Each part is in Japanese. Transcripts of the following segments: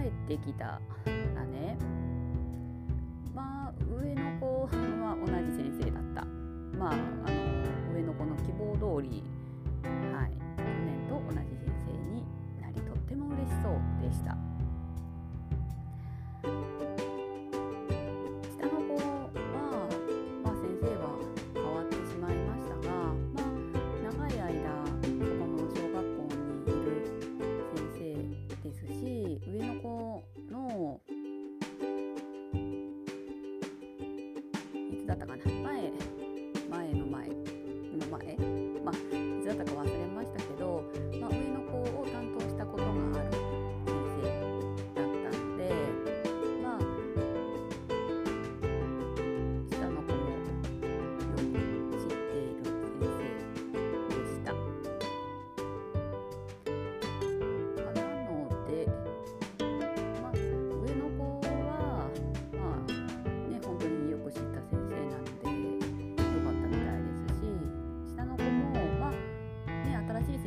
帰ってきたらねまあ上の子は同じ先生だった。まあだったかな。前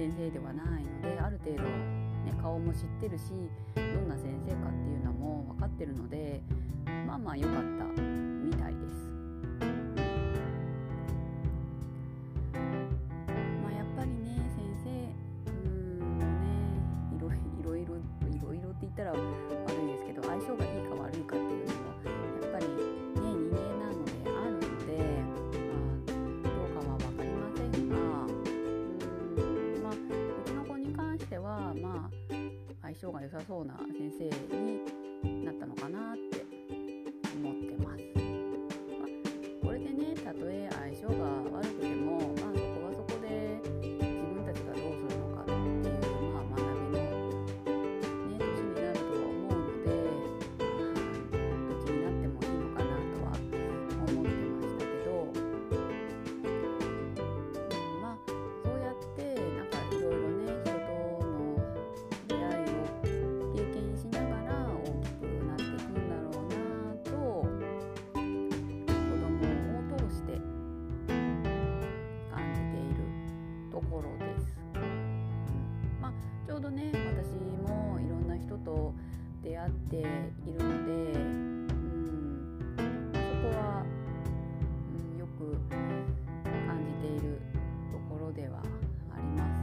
先生ではないのである程度、ね、顔も知ってるしどんな先生かっていうのも分かってるのでまあまあ良かった。まあ相性が良さそうな先生になったのかなってなっているので、うん、そこは、うん、よく感じているところではあります。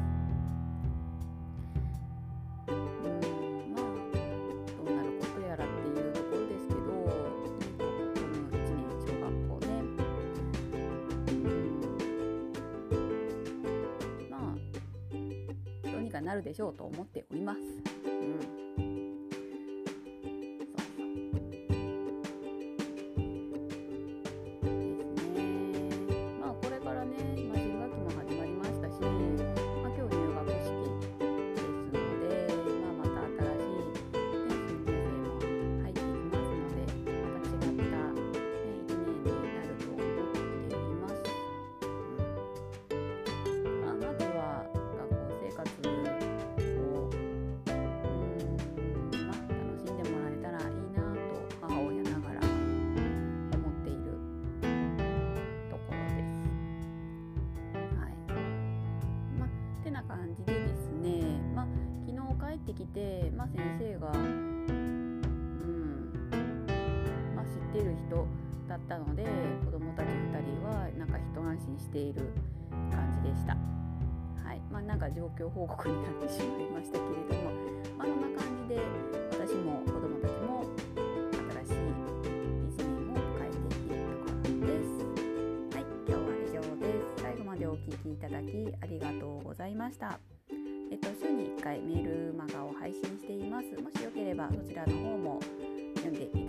なるでしょうと思っております。うんてな感じでですね、まあ、昨日帰ってきて、まあ、先生が、うんまあ、知ってる人だったので子供もたち2人はなんか一安心している感じでした。はいまあ、なんか状況報告になってしまいましたけれ聴きいただきありがとうございました。えっと、週に1回メールマガを配信しています。もしよければそちらの方も読んで